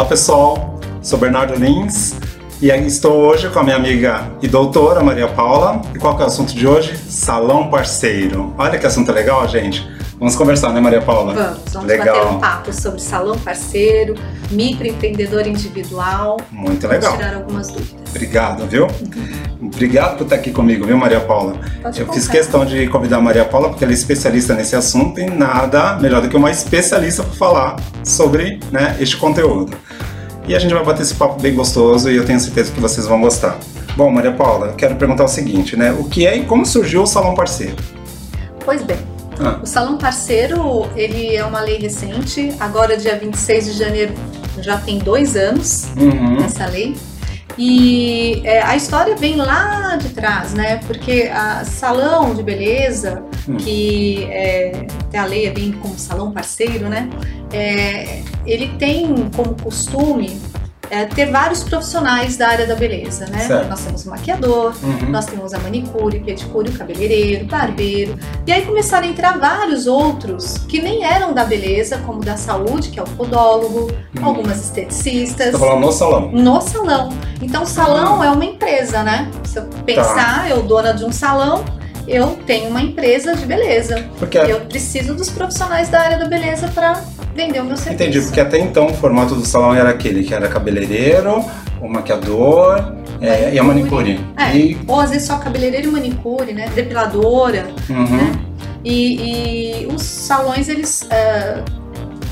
Olá pessoal, sou Bernardo Lins e estou hoje com a minha amiga e doutora Maria Paula. E qual é o assunto de hoje? Salão parceiro. Olha que assunto legal, gente. Vamos conversar, né, Maria Paula? Vamos, vamos legal. bater um papo sobre salão parceiro, microempreendedor individual. Muito legal. Vamos tirar algumas dúvidas. Obrigado, viu? Uhum. Obrigado por estar aqui comigo, viu, Maria Paula? Pode Eu contar. fiz questão de convidar a Maria Paula porque ela é especialista nesse assunto e nada melhor do que uma especialista para falar sobre né, este conteúdo. E a gente vai bater esse papo bem gostoso e eu tenho certeza que vocês vão gostar. Bom, Maria Paula, eu quero perguntar o seguinte, né? O que é e como surgiu o Salão Parceiro? Pois bem, ah. o Salão Parceiro, ele é uma lei recente, agora dia 26 de janeiro já tem dois anos uhum. essa lei. E é, a história vem lá de trás, né? Porque a salão de beleza, hum. que é, a lei é bem como salão parceiro, né? É, ele tem como costume é, ter vários profissionais da área da beleza, né? Certo. Nós temos o maquiador, uhum. nós temos a manicure, pedicure, o cabeleireiro, barbeiro. E aí começaram a entrar vários outros que nem eram da beleza, como da saúde, que é o podólogo, uhum. algumas esteticistas. Você tá falando no salão? No salão. Então, salão uhum. é uma empresa, né? Se eu pensar, tá. eu dona de um salão, eu tenho uma empresa de beleza. Porque eu preciso dos profissionais da área da beleza para vender o meu serviço. Entendi, porque até então o formato do salão era aquele que era cabeleireiro, o maquiador é, e a manicure. É, e... Ou às vezes só cabeleireiro e manicure, né? Depiladora. Uhum. Né? E, e, os salões, eles. Uh,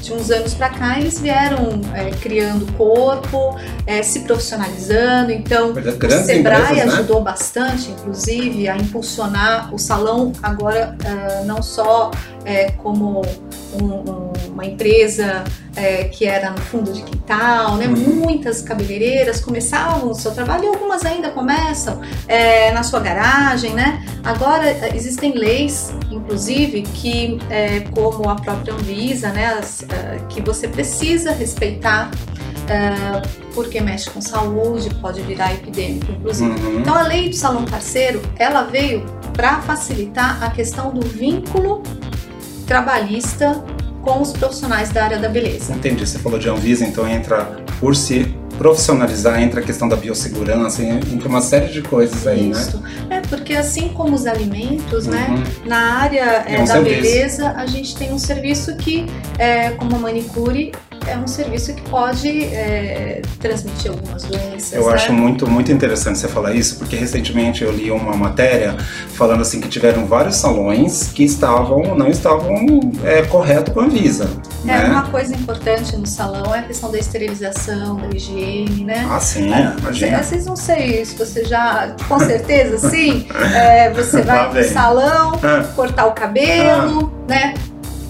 de uns anos para cá, eles vieram é, criando corpo, é, se profissionalizando. Então, o Sebrae empresas, né? ajudou bastante, inclusive, a impulsionar o salão agora uh, não só é, como um, um, uma empresa é, que era no fundo de quintal, né? Uhum. Muitas cabeleireiras começavam o seu trabalho e algumas ainda começam é, na sua garagem, né? Agora existem leis, inclusive, que é, como a própria Anvisa, né? As, uh, que você precisa respeitar Uh, porque mexe com saúde, pode virar epidêmico, inclusive. Uhum. Então, a lei do salão parceiro, ela veio para facilitar a questão do vínculo trabalhista com os profissionais da área da beleza. Entendi. Você falou de Anvisa, então entra por se profissionalizar, entra a questão da biossegurança, entra uma série de coisas aí, Isso. né? É, porque assim como os alimentos, Uhum. né? Na área É é, um da serviço. beleza, a gente tem um serviço que, é, como a manicure, é um serviço que pode é, transmitir algumas doenças. Eu né? acho muito, muito interessante você falar isso, porque recentemente eu li uma matéria falando assim que tiveram vários salões que estavam, não estavam é, correto com a Anvisa. É, né? uma coisa importante no salão é a questão da esterilização, da higiene, né? Ah, sim, É, imagina. Vocês não sei se você já, com certeza, sim. é, você vai vem. salão, Ah. cortar o cabelo, né?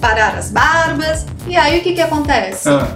Parar as barbas. E aí o que que acontece? Ah,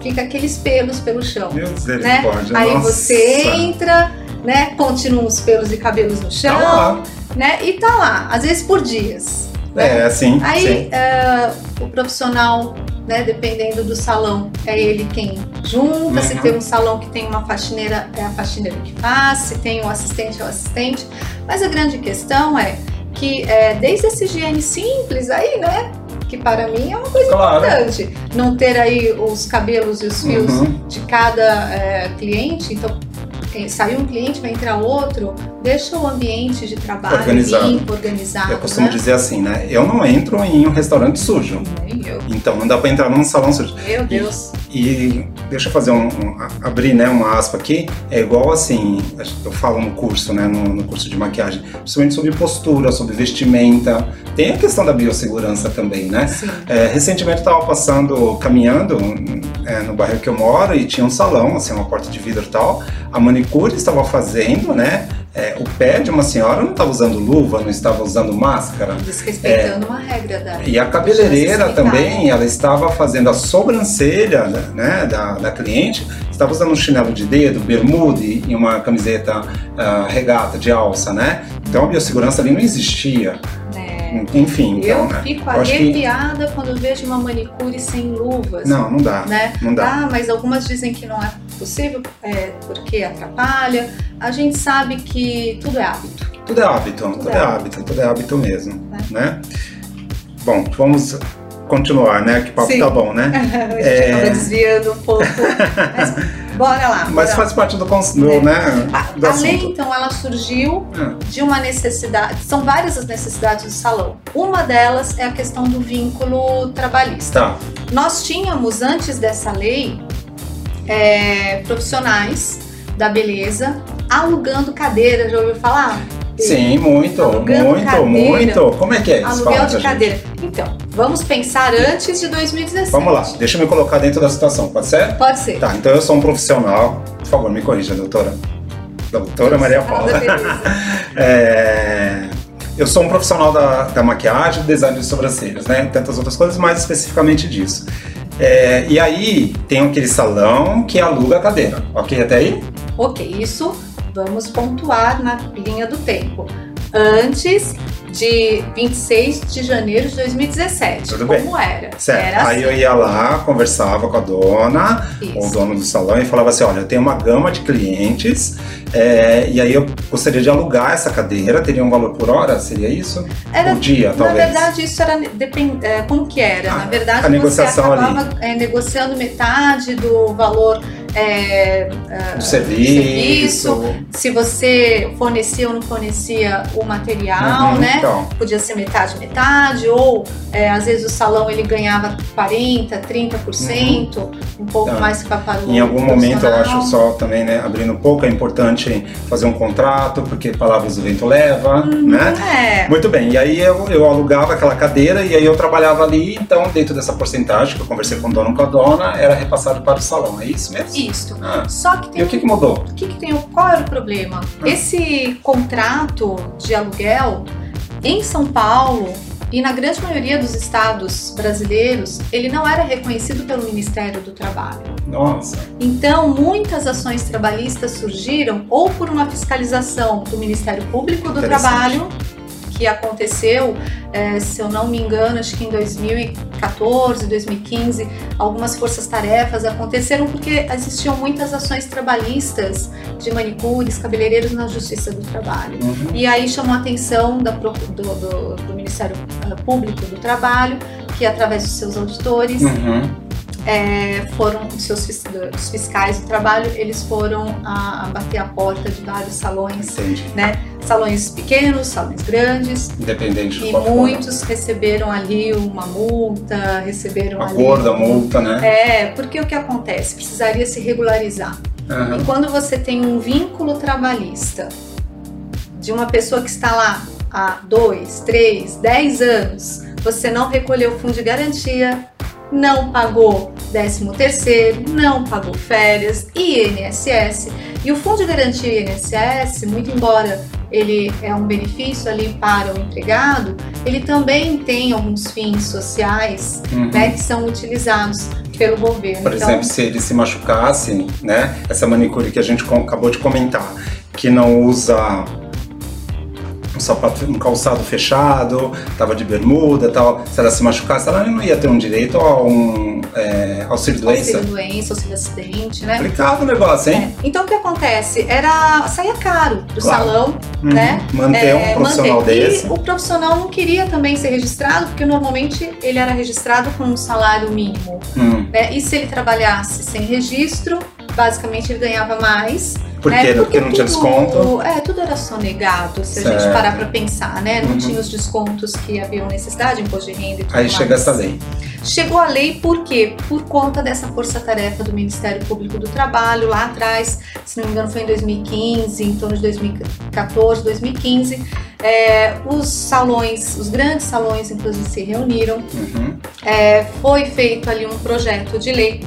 Fica aqueles pelos pelo chão. meu Né? misericórdia. Aí nossa. você entra, né? Continuam os pelos e cabelos no chão, Tá né? E tá lá, às vezes por dias. né? É, assim. Aí é, o profissional, né, dependendo do salão, é ele quem junta. Se Uhum. tem um salão que tem uma faxineira, é a faxineira que faz. Se tem um assistente, é o assistente. Mas a grande questão é que é, desde essa higiene simples aí, né? Que para mim é uma coisa Claro. importante. Não ter aí os cabelos e os fios Uhum. de cada é, cliente. Então, eh, saiu um cliente, vai entrar outro, deixa o ambiente de trabalho Organizado. limpo, organizado. Eu costumo né? dizer assim, né? Eu não entro em um restaurante sujo. Nem eu. Então não dá pra entrar num salão sujo. Meu Deus. E deixa eu fazer um, um- abrir né, uma aspa aqui. É igual assim, eu falo no curso, né, no, no curso de maquiagem, principalmente sobre postura, sobre vestimenta. Tem a questão da biossegurança também, né? É, recentemente eu estava passando, caminhando é, no bairro que eu moro e tinha um salão, assim, uma porta de vidro e tal. A manicure estava fazendo, né? É, o pé de uma senhora não estava usando luva, não estava usando máscara. Desrespeitando uma regra da. E a cabeleireira também, ela estava fazendo a sobrancelha né, da, da cliente, estava usando um chinelo de dedo, bermuda e uma camiseta ah, regata de alça, né? Então a biossegurança ali não existia. É. Enfim, então, Eu né? fico Eu acho que- arrepiada quando vejo uma manicure sem luvas. Não, não dá. Né? Não dá. Ah, mas algumas dizem que não é possível é, porque atrapalha. A gente sabe que tudo é hábito. Tudo é hábito, tudo, Tudo é é hábito, tudo é hábito mesmo, Né? né? Bom, vamos continuar, né? Que papo Sim. tá bom, né? a gente É. acaba desviando um pouco. Mas bora lá. Mas bora faz parte do, cons- do, É. né, lá. do A, a lei, então, ela surgiu Ah, de uma necessidade. São várias as necessidades do salão. Uma delas é a questão do vínculo trabalhista. tá. Nós tínhamos, antes dessa lei, é, profissionais da beleza alugando cadeira. Já ouviu falar? Sim, muito, Alugando muito, cadeira. muito. Como é que é isso? Aluguel de gente. cadeira. Então, vamos pensar antes de 2017. Vamos lá, deixa eu me colocar dentro da situação, pode ser? Pode ser. Tá, então eu sou um profissional. Por favor, me corrija, doutora. Doutora Maria Paula. É, eu sou um profissional da, da maquiagem, design de sobrancelhas, né? Tantas outras coisas, mas especificamente disso. É, e aí tem aquele salão que aluga a cadeira, ok até aí? Ok, isso vamos pontuar na linha do tempo. Antes de 26 de janeiro de 2017. Tudo como era? Certo. Era aí assim. eu ia lá, conversava com a dona, o dono do salão e falava assim, olha, eu tenho uma gama de clientes é, e aí eu gostaria de alugar essa cadeira, teria um valor por hora, seria isso? Era, por dia, na talvez? verdade, isso era depend, é, como que era? Ah, na verdade, a negociação você acabava é, negociando metade do valor é, é, do serviço. se você fornecia ou não fornecia o material, Uhum, né? Então, Podia ser metade, metade, ou é, às vezes o salão ele ganhava 40%, 30%, um pouco Tá. mais para para em algum momento eu acho só também, né, abrindo um pouco, é importante fazer um contrato, porque palavras o vento leva, né? É, Muito bem, e aí eu, eu alugava aquela cadeira e aí eu trabalhava ali, então dentro dessa porcentagem que eu conversei com o dono com a dona, era repassado para o salão, é isso mesmo? isso. Ah, Só que e tem o que, que mudou? O que, que tem? Qual era o problema? Esse contrato de aluguel em São Paulo e na grande maioria dos estados brasileiros, ele não era reconhecido pelo Ministério do Trabalho. Nossa, Então, muitas ações trabalhistas surgiram ou por uma fiscalização do Ministério Público do. Trabalho, que aconteceu, eh, se eu não me engano, acho que em 2014, 2015, algumas forças-tarefas aconteceram porque existiam muitas ações trabalhistas de manicures, cabeleireiros na Justiça do Trabalho. uhum. E aí chamou a atenção da do, do- do Ministério eh, Público do Trabalho, que através dos seus auditores Uhum. É, foram os seus dos fiscais do trabalho, eles foram a, a bater a porta de vários salões, entendi. salões pequenos, salões grandes, Independente e muitos receberam ali uma multa, receberam Uma ali gorda multa, né? É, porque o que acontece? Precisaria se regularizar. Aham. E quando você tem um vínculo trabalhista de uma pessoa que está lá há dois, três, dez anos, você não recolheu o fundo de garantia, não pagou 13 terceiro, não pagou férias, INSS. E o fundo de garantia INSS, muito embora ele é um benefício ali para o empregado, ele também tem alguns fins sociais Uhum. né, que são utilizados pelo governo. Por Então, exemplo, se ele se machucasse, né? Essa manicure que a gente acabou de comentar, que não usa sapato, um calçado fechado, tava de bermuda, tal. Se ela se machucasse, ela não ia ter um direito a um é, auxílio doença. auxílio doença, auxílio acidente, né? Complicado o negócio, hein? É. Então o que acontece? Era saía caro pro Claro. salão, Uhum. né? Manter é, um profissional manter. desse. E o profissional não queria também ser registrado, porque normalmente ele era registrado com um salário mínimo. Hum. Né? E se ele trabalhasse sem registro, basicamente ele ganhava mais. Por né? quê? Porque não tinha tudo- desconto. É, tudo era sonegado, se a Certo. gente parar pra pensar, né? Não Uhum. tinha os descontos que haviam necessidade, imposto de renda e tudo Aí mais. chega essa lei. Chegou a lei por quê? Por conta dessa força-tarefa do Ministério Público do Trabalho lá atrás, se não me engano foi em 2015, em torno de 2014, 2015. É, os salões, os grandes salões, inclusive, se reuniram. Uhum. É, foi feito ali um projeto de lei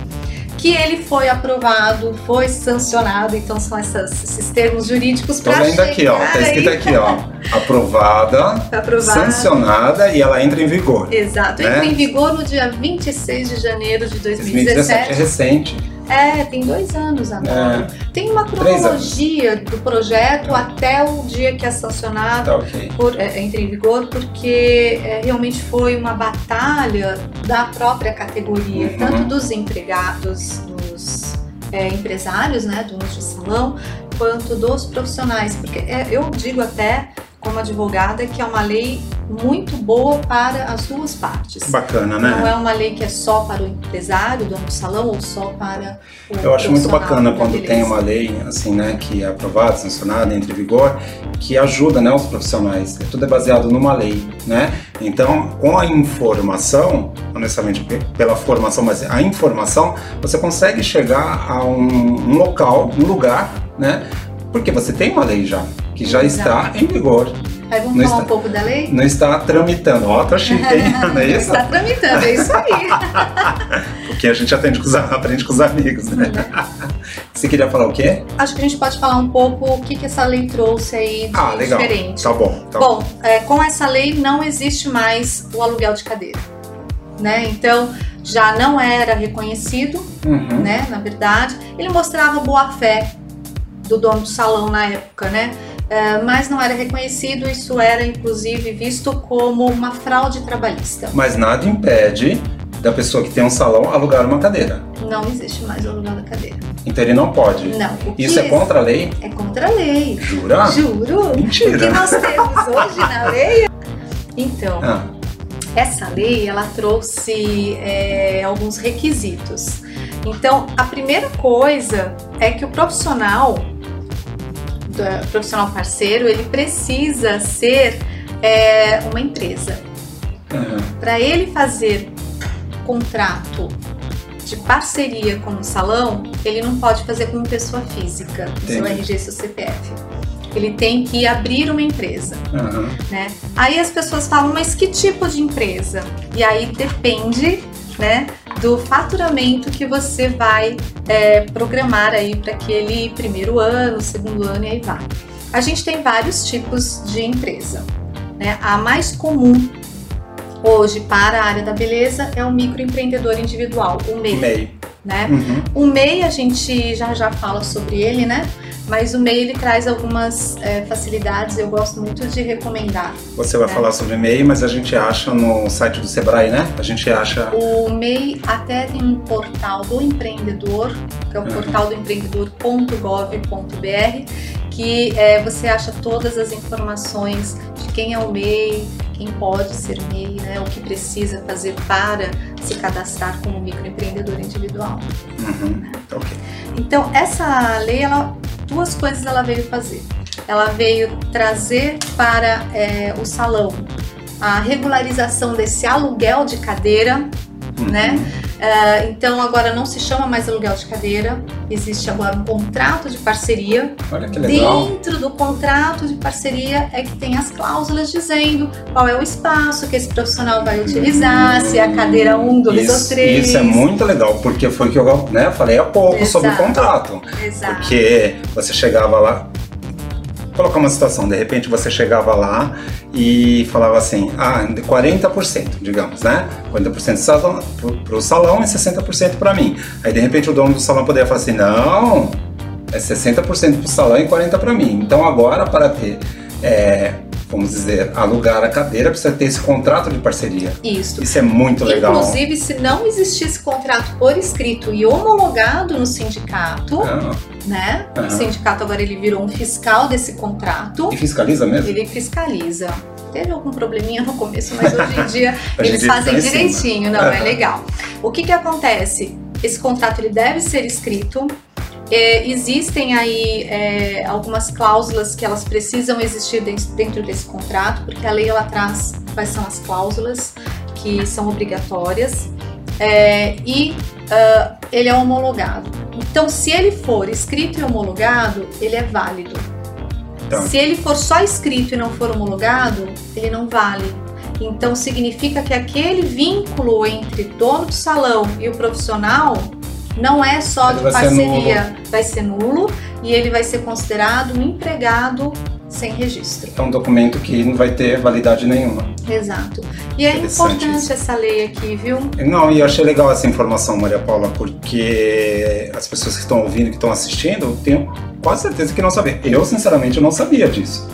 que ele foi aprovado, foi sancionado. Então são essas- esses termos jurídicos para lendo aqui, ó. Tá escrito aqui, ó. Aprovada, aprovado. sancionada e ela entra em vigor. Exato, né? entra em vigor no dia 26 de janeiro de 2017 é 2017. recente. É, tem dois anos agora. Tem uma cronologia do projeto até o dia que é sancionado, Tá ok. por, é, entra em vigor, porque é, realmente foi uma batalha da própria categoria, Uhum. tanto dos empregados, dos é, empresários, né, donos de salão, quanto dos profissionais. Porque é, eu digo até como advogada, que é uma lei muito boa para as duas partes. Bacana, né? Não é uma lei que é só para o empresário, dono do salão, ou só para o Eu acho muito bacana quando beleza. tem uma lei assim, né, que é aprovada, sancionada, entra em vigor, que ajuda, né, os profissionais. Tudo é baseado numa lei, né? Então, com a informação, não necessariamente pe- pela formação, mas a informação, você consegue chegar a um, um local, um lugar, né? Porque você tem uma lei já, que já está em vigor, Aí vamos não falar está- um pouco da lei? não está tramitando. Ó, tá chique, hein? Não é isso? Está tramitando, é isso aí. Porque a gente atende com os, aprende com os amigos, né? Você queria falar o quê? Acho que a gente pode falar um pouco o que, que essa lei trouxe aí de Ah, legal. diferente. Tá bom, tá bom. Bom, é, com essa lei não existe mais o aluguel de cadeira. Né? Então, já não era reconhecido, Uhum. né? Na verdade, ele mostrava boa fé do dono do salão na época, né? É, mas não era reconhecido, isso era inclusive visto como uma fraude trabalhista. Mas nada impede da pessoa que tem um salão alugar uma cadeira. Não existe mais o aluguel da cadeira. Então ele não pode. Não. Isso é contra a lei? É contra a lei. Jura? Juro. O que Mentira. nós temos hoje na lei. Então, Ah, essa lei ela trouxe é, alguns requisitos. Então, a primeira coisa é que o profissional, do- profissional parceiro, ele precisa ser é, uma empresa. aham. Para ele fazer contrato de parceria com o salão, ele não pode fazer como pessoa física, o seu. RG seu CPF. Ele tem que abrir uma empresa aham. né? Aí as pessoas falam, mas que tipo de empresa? E aí depende, né, do faturamento que você vai é, programar aí para aquele primeiro ano, segundo ano e aí vai. A gente tem vários tipos de empresa, né? A mais comum hoje para a área da beleza é o microempreendedor individual, o MEI, Meio. né? Uhum. O MEI a gente já já fala sobre ele, né? Mas o MEI ele traz algumas é, facilidades, eu gosto muito de recomendar. Você vai É. falar sobre MEI, mas a gente acha no site do Sebrae, né? A gente acha. O MEI até tem um portal do empreendedor, que é o Uhum. portal do empreendedor.gov.br, que é, você acha todas as informações de quem é o MEI, quem pode ser MEI, né, o que precisa fazer para se cadastrar como microempreendedor individual. Uhum. Tá ok. Então, essa lei, ela, duas coisas ela veio fazer. Ela veio trazer para é, o salão a regularização desse aluguel de cadeira, Uhum. né? É, então, agora não se chama mais aluguel de cadeira, existe agora um contrato de parceria. Olha que legal. Dentro do contrato de parceria é que tem as cláusulas dizendo qual é o espaço que esse profissional vai utilizar, se é a cadeira 1, 2 ou Isso, 3. isso é muito legal, porque foi o que eu né, falei há pouco sobre o Exato. contrato. Exato. Porque você chegava lá, colocar uma situação, de repente você chegava lá e falava assim, ah, 40%, digamos, né? 40% salão, pro, pro salão e 60% para mim. Aí de repente o dono do salão poderia falar assim, não, é 60% pro salão e 40% para mim. Então agora para ter, é, vamos dizer, alugar a cadeira, precisa ter esse contrato de parceria. Isso. Isso é muito legal. Inclusive, se não existisse contrato por escrito e homologado no sindicato, Ah, né? Aham. O sindicato agora ele virou um fiscal desse contrato. e fiscaliza mesmo? Ele fiscaliza. Teve algum probleminha no começo, mas hoje em dia eles dia fazem direitinho, não, é Aham. legal. O que que acontece? Esse contrato ele deve ser escrito. É, existem aí é, algumas cláusulas que elas precisam existir dentro, desse contrato, porque a lei ela traz quais são as cláusulas que são obrigatórias é, e ah, ele é homologado. Então, se ele for escrito e homologado, ele é válido. Tá. Se ele for só escrito e não for homologado, ele não vale. Então significa que aquele vínculo entre dono do salão e o profissional não é só Ele de vai ser parceria, vai ser nulo e ele vai ser considerado um empregado sem registro. É um documento que não vai ter validade nenhuma. Exato. E é importante isso. essa lei aqui, viu? Não, e eu achei legal essa informação, Maria Paula, porque as pessoas que estão ouvindo, que estão assistindo, eu tenho quase certeza que não sabiam. Eu, sinceramente, não sabia disso.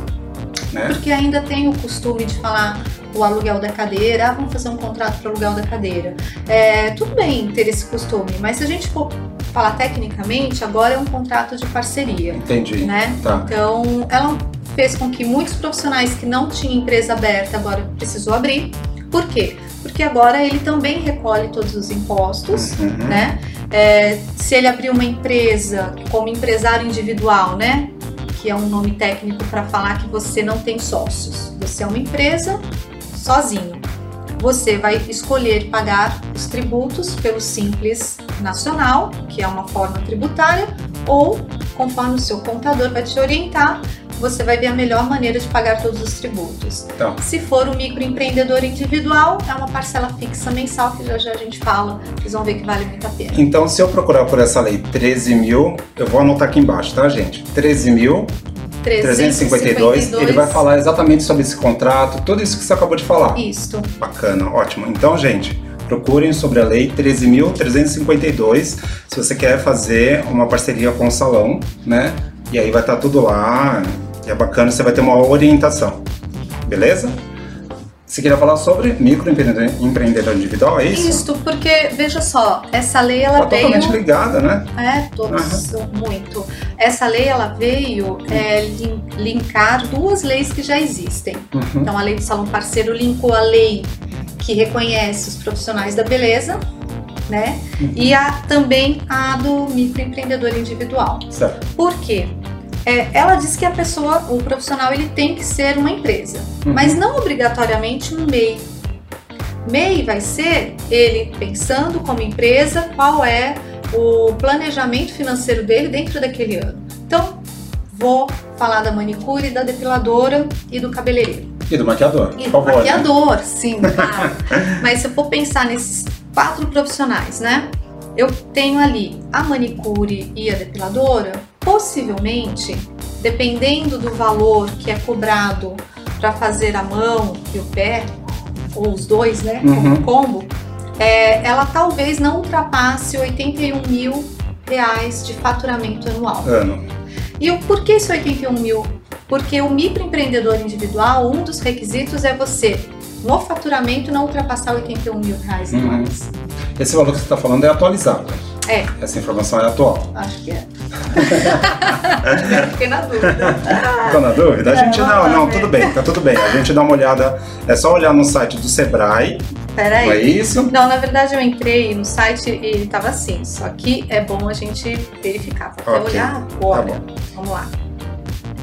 Né? Porque ainda tem o costume de falar o aluguel da cadeira, ah, vamos fazer um contrato para aluguel da cadeira. É, tudo bem ter esse costume, mas se a gente for falar tecnicamente, agora é um contrato de parceria, Entendi. né? Tá. Então, ela fez com que muitos profissionais que não tinham empresa aberta agora precisou abrir. Por quê? Porque agora ele também recolhe todos os impostos, Uhum. né? É, se ele abrir uma empresa como empresário individual, né? Que é um nome técnico para falar que você não tem sócios. Você é uma empresa sozinho. Você vai escolher pagar os tributos pelo Simples Nacional, que é uma forma tributária, ou conforme o seu contador vai te orientar, você vai ver a melhor maneira de pagar todos os tributos. Então. Se for o microempreendedor individual, é uma parcela fixa mensal, que já já a gente fala, vocês vão ver que vale muito a pena. Então, se eu procurar por essa lei 13 mil, eu vou anotar aqui embaixo, tá, gente? 13 mil 352, ele vai falar exatamente sobre esse contrato, tudo isso que você acabou de falar. Isto. Bacana, ótimo. Então, gente, procurem sobre a lei 13.352 se você quer fazer uma parceria com o salão, né? E aí vai estar tudo lá, é bacana, você vai ter uma orientação. Beleza? Você queria falar sobre microempreendedor empreendedor individual, é isso? Isto, porque, veja só, essa lei ela Tá totalmente veio. ligada, né? É, todos, muito. Essa lei ela veio é, lin- linkar duas leis que já existem. Uhum. Então, a lei do salão parceiro linkou a lei que reconhece os profissionais da beleza, né? Uhum. E a, também a do microempreendedor individual. Certo. Por quê? É, ela diz que a pessoa, o profissional, ele tem que ser uma empresa, Uhum. mas não obrigatoriamente um MEI. MEI vai ser ele pensando como empresa qual é o planejamento financeiro dele dentro daquele ano. Então, vou falar da manicure, da depiladora e do cabeleireiro. E do maquiador, E por do favor. né? maquiador, sim, claro. Mas se eu for pensar nesses quatro profissionais, né? Eu tenho ali a manicure e a depiladora, possivelmente, dependendo do valor que é cobrado para fazer a mão e o pé, ou os dois, né? Como Uhum. um combo, é, ela talvez não ultrapasse 81 mil reais de faturamento anual. Ano. E o porquê esse 81 mil? Porque o microempreendedor individual, um dos requisitos é você, no faturamento, não ultrapassar 81 mil reais Uhum. anuais. Esse valor que você está falando é atualizado. É. Essa informação é atual. Acho que é. Fiquei na dúvida. Ficou na dúvida? A É, gente não, não, tudo bem, tá tudo bem. A gente dá uma olhada, é só olhar no site do Sebrae, não é Peraí. isso? Não, na verdade eu entrei no site e ele tava assim. Só que é bom a gente verificar. Vou até Ok. olhar agora. Tá Vamos lá.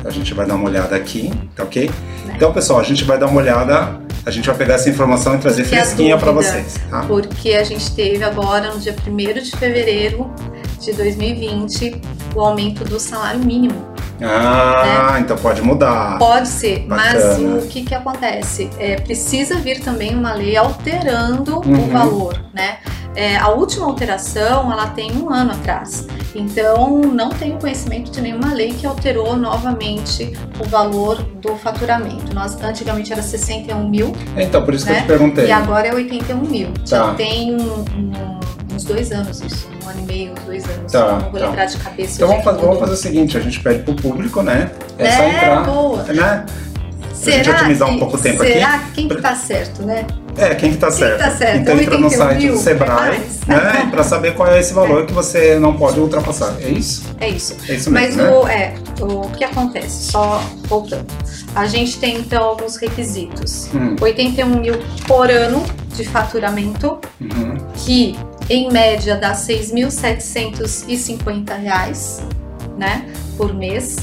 A gente vai dar uma olhada aqui, tá ok? Né. Então, pessoal, a gente vai dar uma olhada, a gente vai pegar essa informação e trazer Que fresquinha para vocês, tá? Porque a gente teve agora, no dia 1 de fevereiro de 2020, o aumento do salário mínimo. Ah, então pode mudar. Pode ser, mas Bacana. o que, que acontece? É, precisa vir também uma lei alterando Uhum. o valor, né? É, a última alteração, ela tem um ano atrás. Então, não tenho conhecimento de nenhuma lei que alterou novamente o valor do faturamento. Nós, antigamente era 61 mil Então, por isso que eu né? te perguntei. e agora é 81 mil. Já Tá. tem um- um- uns dois anos isso, meio, dois anos. Tá, não vou tá. de cabeça. Então vamos fazer, que vamos fazer o seguinte, a gente pede pro público, né? É, só É, entrar, boa. né? Será gente otimizar um que- pouco o tempo será que quem que tá certo, né? É, quem que tá certo. tá certo? Então entra no 81 site do Sebrae, é né? Pra saber qual é esse valor que você não pode ultrapassar. É isso? É isso. É isso Mas mesmo, né? o, é, o que acontece? Só voltando. A gente tem então alguns requisitos. Hum, 81 mil por ano de faturamento, uhum. que em média dá 6.750 reais, né, por mês.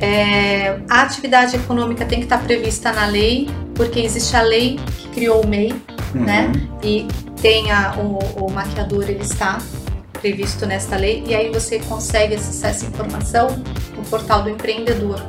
É, a atividade econômica tem que estar prevista na lei, porque existe a lei que criou o MEI, Uhum. né? E tem a, o, o maquiador, ele está previsto nesta lei, e aí você consegue acessar essa informação no portal do empreendedor,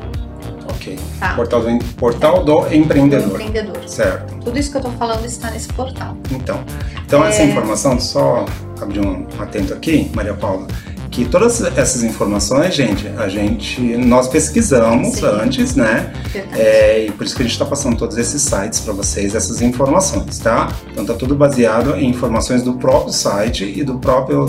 Tá? Portal do, portal do Do empreendedor. empreendedor. Certo. Tudo isso que eu tô falando está nesse portal. Então, então essa É. informação, só abrir um atento aqui, Maria Paula, que todas essas informações, gente, a gente, nós pesquisamos Sim. antes, né? É, e por isso que a gente está passando todos esses sites para vocês, essas informações, tá? Então tá tudo baseado em informações do próprio site e do próprio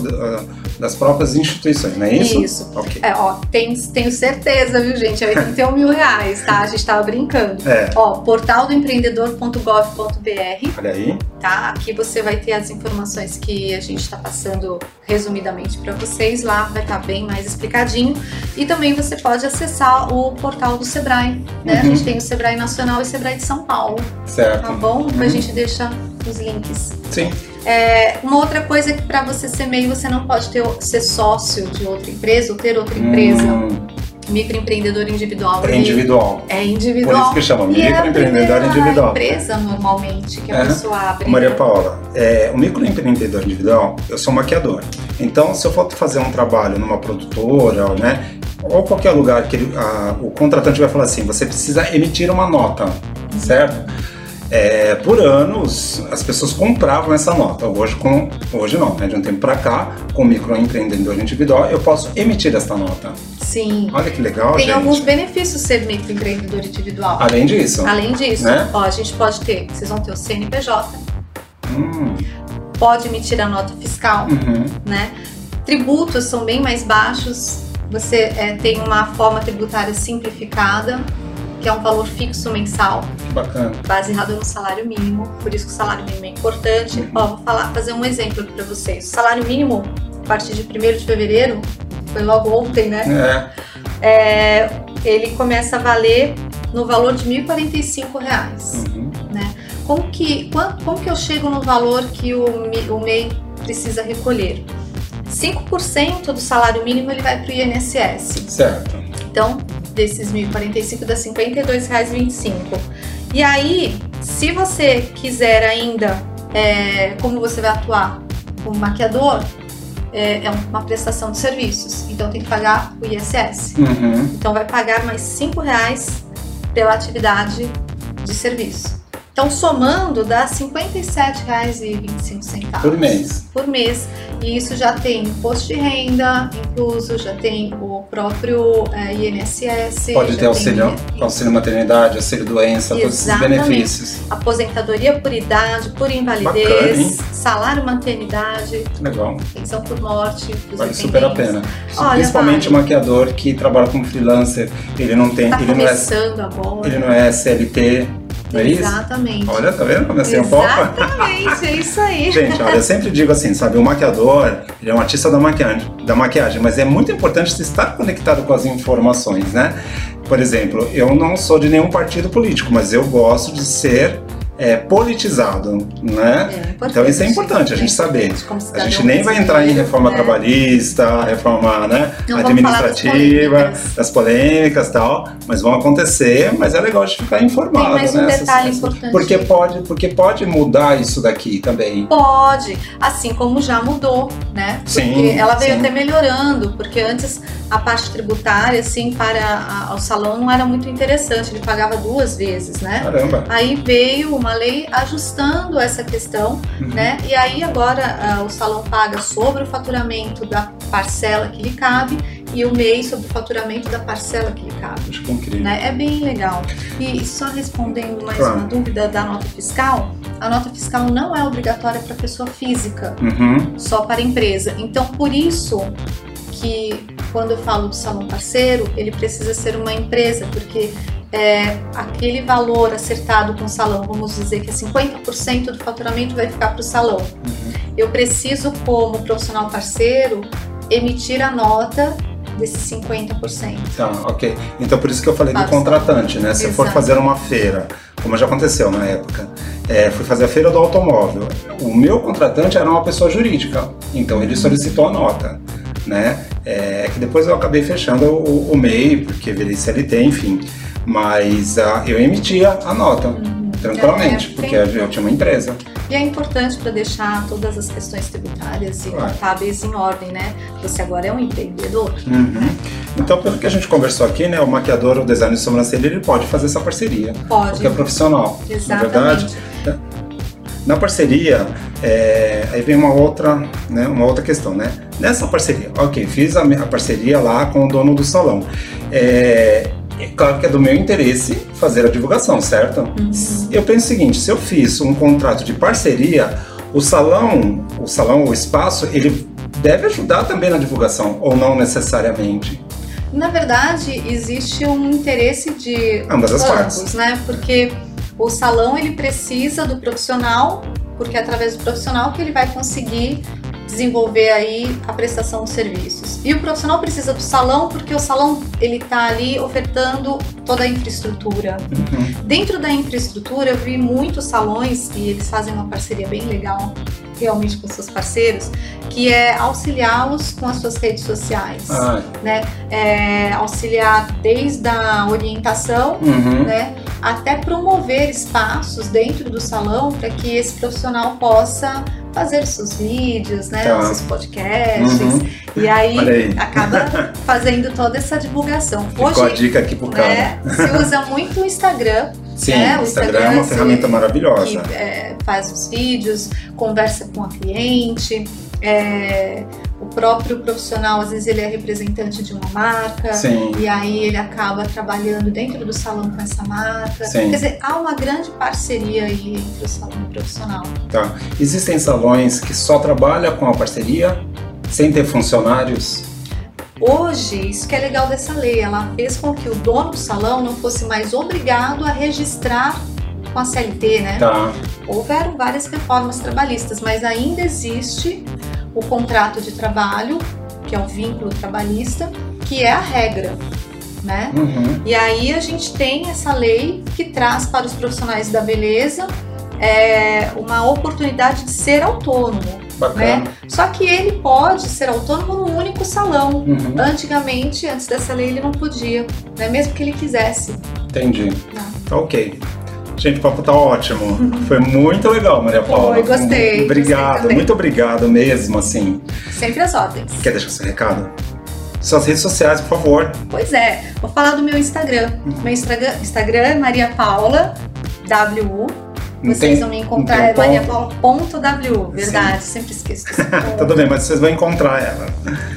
das próprias instituições, não é isso? Isso. Ok. É, ó, tenho, tenho certeza, viu, gente? É 81 mil reais, tá? A gente tava brincando. É, Ó, portaldoempreendedor.gov.br, olha aí. tá? Aqui você vai ter as informações que a gente está passando resumidamente para vocês. lá vai estar bem mais explicadinho. E também você pode acessar o portal do Sebrae, né? A Uhum. gente tem o Sebrae Nacional e o Sebrae de São Paulo, Certo. tá bom? Uhum. A gente deixa os links. Sim. É, uma outra coisa é que para você ser MEI, você não pode ter, ser sócio de outra empresa ou ter outra empresa. Hum, Microempreendedor individual. é individual. É Por individual. isso que chama é microempreendedor primeira individual. empresa, normalmente, que a Aham. pessoa abre. Maria Paula, é, o microempreendedor individual, eu sou maquiador. Então, se eu for fazer um trabalho numa produtora, né, ou qualquer lugar que ele- a- o contratante vai falar assim, você precisa emitir uma nota, certo? É, por anos, as pessoas compravam essa nota. Hoje, com, hoje não, né, de um tempo para cá, com o microempreendedor individual, eu posso emitir essa nota. Sim. Olha que legal, Tem gente. alguns benefícios ser microempreendedor individual. Além disso, Além disso, Né? ó, a gente pode ter, vocês vão ter o CNPJ, hum, pode emitir a nota fiscal, uhum, né? Tributos são bem mais baixos. Você é, tem uma forma tributária simplificada, que é um valor fixo mensal, que bacana. baseado no salário mínimo. Por isso que o salário mínimo é importante. Ó, vou falar, fazer um exemplo aqui para vocês. O salário mínimo, a partir de 1 de fevereiro, foi logo ontem, né? É, É, ele começa a valer no valor de 1.045 reais. uhum, Como que, como que eu chego no valor que o, o MEI precisa recolher? 5% do salário mínimo ele vai para o INSS. certo. Então, desses 1.045 dá R$ 52,25. E aí, se você quiser ainda, é, como você vai atuar como maquiador, é, é uma prestação de serviços. Então tem que pagar o ISS. Uhum. Então vai pagar mais cinco reais pela atividade de serviço. Então somando dá R$ 57,25 Por mês. por mês. E isso já tem imposto de renda incluso, já tem o próprio é, INSS. Pode ter auxílio, tem auxílio maternidade, auxílio doença, todos esses Exatamente. benefícios. aposentadoria por idade, por Bacana, invalidez, salário maternidade, Legal, pensão por morte. vale super a pena. Olha, Principalmente o maquiador que trabalha como freelancer, ele não tem, Tá ele não é, começando agora. ele não é CLT, não é isso? Exatamente. Olha, tá vendo? Comecei um pouco. Exatamente, é isso aí. Gente, olha, eu sempre digo assim, sabe, o maquiador, ele é um artista da maquiagem, da maquiagem, mas é muito importante você estar conectado com as informações, né? Por exemplo, eu não sou de nenhum partido político, mas eu gosto de ser é, politizado, né? É. Então isso é importante a gente saber. A gente nem vai entrar em reforma né? trabalhista, reforma né, das administrativa, polêmicas. das polêmicas e tal, mas vão acontecer, mas é legal de ficar informado. Tem mais um né, detalhe essas- importante. Porque pode, porque pode mudar isso daqui também. Pode, assim como já mudou, né? Porque Sim, ela veio sim. até melhorando, porque antes a parte tributária, assim, para a- ao salão não era muito interessante, ele pagava duas vezes, né? Caramba. Aí veio uma lei ajustando essa questão, Uhum. né? E aí agora ah, o salão paga sobre o faturamento da parcela que lhe cabe e o MEI sobre o faturamento da parcela que lhe cabe. Acho que é incrível. né? É bem legal. E só respondendo mais Claro. uma dúvida da nota fiscal, a nota fiscal não é obrigatória para pessoa física, Uhum. só para empresa. Então, por isso que quando eu falo do salão parceiro, ele precisa ser uma empresa, porque é, aquele valor acertado com o salão, vamos dizer que é 50% do faturamento vai ficar para o salão. Uhum. Eu preciso, como profissional parceiro, emitir a nota desses 50%. Tá, ok. Então por isso que eu falei do Claro, contratante, né? Se eu for Exato. fazer uma feira, como já aconteceu na época, é, fui fazer a feira do automóvel. O meu contratante era uma pessoa jurídica, então ele solicitou a nota, né? É que depois eu acabei fechando o, o MEI, porque virei CLT, enfim. Mas ah, eu emitia a nota, tranquilamente, É, porque eu tinha uma empresa. E é importante para deixar todas as questões tributárias e Claro. contábeis em ordem, né? Você agora é um empreendedor. Uhum. Então, pelo que a gente conversou aqui, né, o maquiador, o design de sobrancelha, ele pode fazer essa parceria, Pode. porque é profissional, na Exatamente. verdade. Na parceria, é, aí vem uma outra, né, uma outra questão, né? Nessa parceria, ok, fiz a, a parceria lá com o dono do salão. É, é claro que é do meu interesse fazer a divulgação, certo? Uhum. Eu penso o seguinte, se eu fiz um contrato de parceria, o salão, o salão, o espaço, ele deve ajudar também na divulgação, ou não necessariamente. Na verdade, existe um interesse de Ambas as partes. né? Porque o salão ele precisa do profissional, porque é através do profissional que ele vai conseguir desenvolver aí a prestação de serviços. E o profissional precisa do salão porque o salão ele está ali ofertando toda a infraestrutura. Uhum. Dentro da infraestrutura eu vi muitos salões e eles fazem uma parceria bem legal realmente com seus parceiros, que é auxiliá-los com as suas redes sociais, ah. né? É, auxiliar desde a orientação, uhum. né? Até promover espaços dentro do salão para que esse profissional possa fazer seus vídeos, né, tá. seus podcasts, uhum. e aí, aí, acaba fazendo toda essa divulgação. Ficou Hoje, a dica aqui pro né, cara. se usa muito o Instagram. Sim, né? o Instagram, Instagram é uma ferramenta maravilhosa. Que, é, faz os vídeos, conversa com a cliente, é, o próprio profissional, às vezes ele é representante de uma marca Sim. e aí ele acaba trabalhando dentro do salão com essa marca. Sim. Quer dizer, há uma grande parceria aí entre o salão e o profissional. Tá. Existem salões que só trabalham com a parceria sem ter funcionários? Hoje, isso que é legal dessa lei, ela fez com que o dono do salão não fosse mais obrigado a registrar com a CLT, né? Tá. Houveram várias reformas trabalhistas, mas ainda existe o contrato de trabalho, que é o vínculo trabalhista, que é a regra. Né? Uhum. E aí a gente tem essa lei que traz para os profissionais da beleza é, uma oportunidade de ser autônomo. Né? Só que ele pode ser autônomo num único salão. Uhum. Antigamente, antes dessa lei, ele não podia, né? mesmo que ele quisesse. Entendi. Tá. Ok. Gente, o papo tá ótimo. Uhum. Foi muito legal, Maria Paula. Foi, gostei. Obrigado, gostei muito obrigado mesmo, assim. Sempre as ordens. Quer deixar seu recado? Suas redes sociais, por favor. Pois é, vou falar do meu Instagram. Meu Instagram, Instagram é Maria Paula WU vocês vão me encontrar, é mariapaula.w, verdade, Sim. sempre esqueço. Tudo bem, mas vocês vão encontrar ela.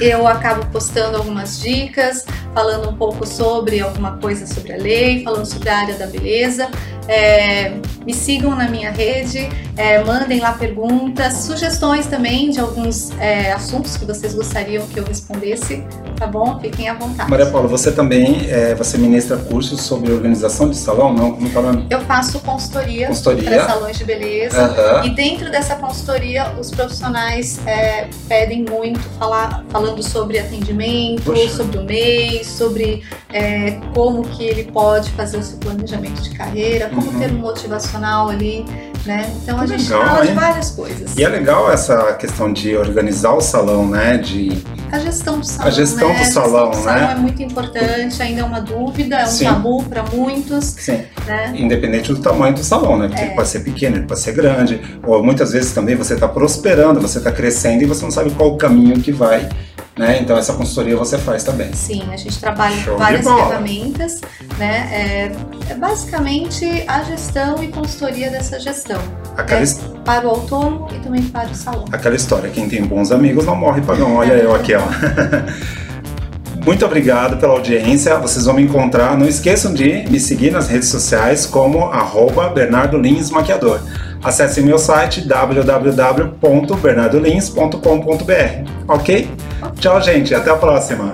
Eu acabo postando algumas dicas, falando um pouco sobre alguma coisa sobre a lei, falando sobre a área da beleza. É, me sigam na minha rede, é, mandem lá perguntas, sugestões também de alguns é, assuntos que vocês gostariam que eu respondesse, tá bom? Fiquem à vontade. Maria Paula, você também é, você ministra cursos sobre organização de salão, não? Como falando? Eu faço consultoria, consultoria. para salões de beleza uhum. e dentro dessa consultoria os profissionais é, pedem muito falar, falando sobre atendimento, Poxa. sobre o mês, sobre é, como que ele pode fazer o seu planejamento de carreira, como uhum. ter um motivacional ali, né? Então a gente legal, fala hein? de várias coisas. E é legal essa questão de organizar o salão, né? De a gestão do salão. A gestão né? do salão, do salão né? é muito importante, ainda é uma dúvida, é um Sim. tabu para muitos. Sim. Né? Independente do tamanho do salão, né? Porque é. ele pode ser pequeno, ele pode ser grande, ou muitas vezes também você está prosperando, você está crescendo e você não sabe qual o caminho que vai né? Então essa consultoria você faz também. Sim, a gente trabalha Show com várias ferramentas, né? É, é, basicamente a gestão e consultoria dessa gestão. Aquela né? Para o autônomo e também para o salão. Aquela história, quem tem bons amigos não morre pagão. Olha eu aqui, ó. Muito obrigado pela audiência. Vocês vão me encontrar. Não esqueçam de me seguir nas redes sociais como arroba Bernardo Lins Maquiador. Acesse meu site www.bernardolins.com.br. Ok? Tchau, gente. Até a próxima.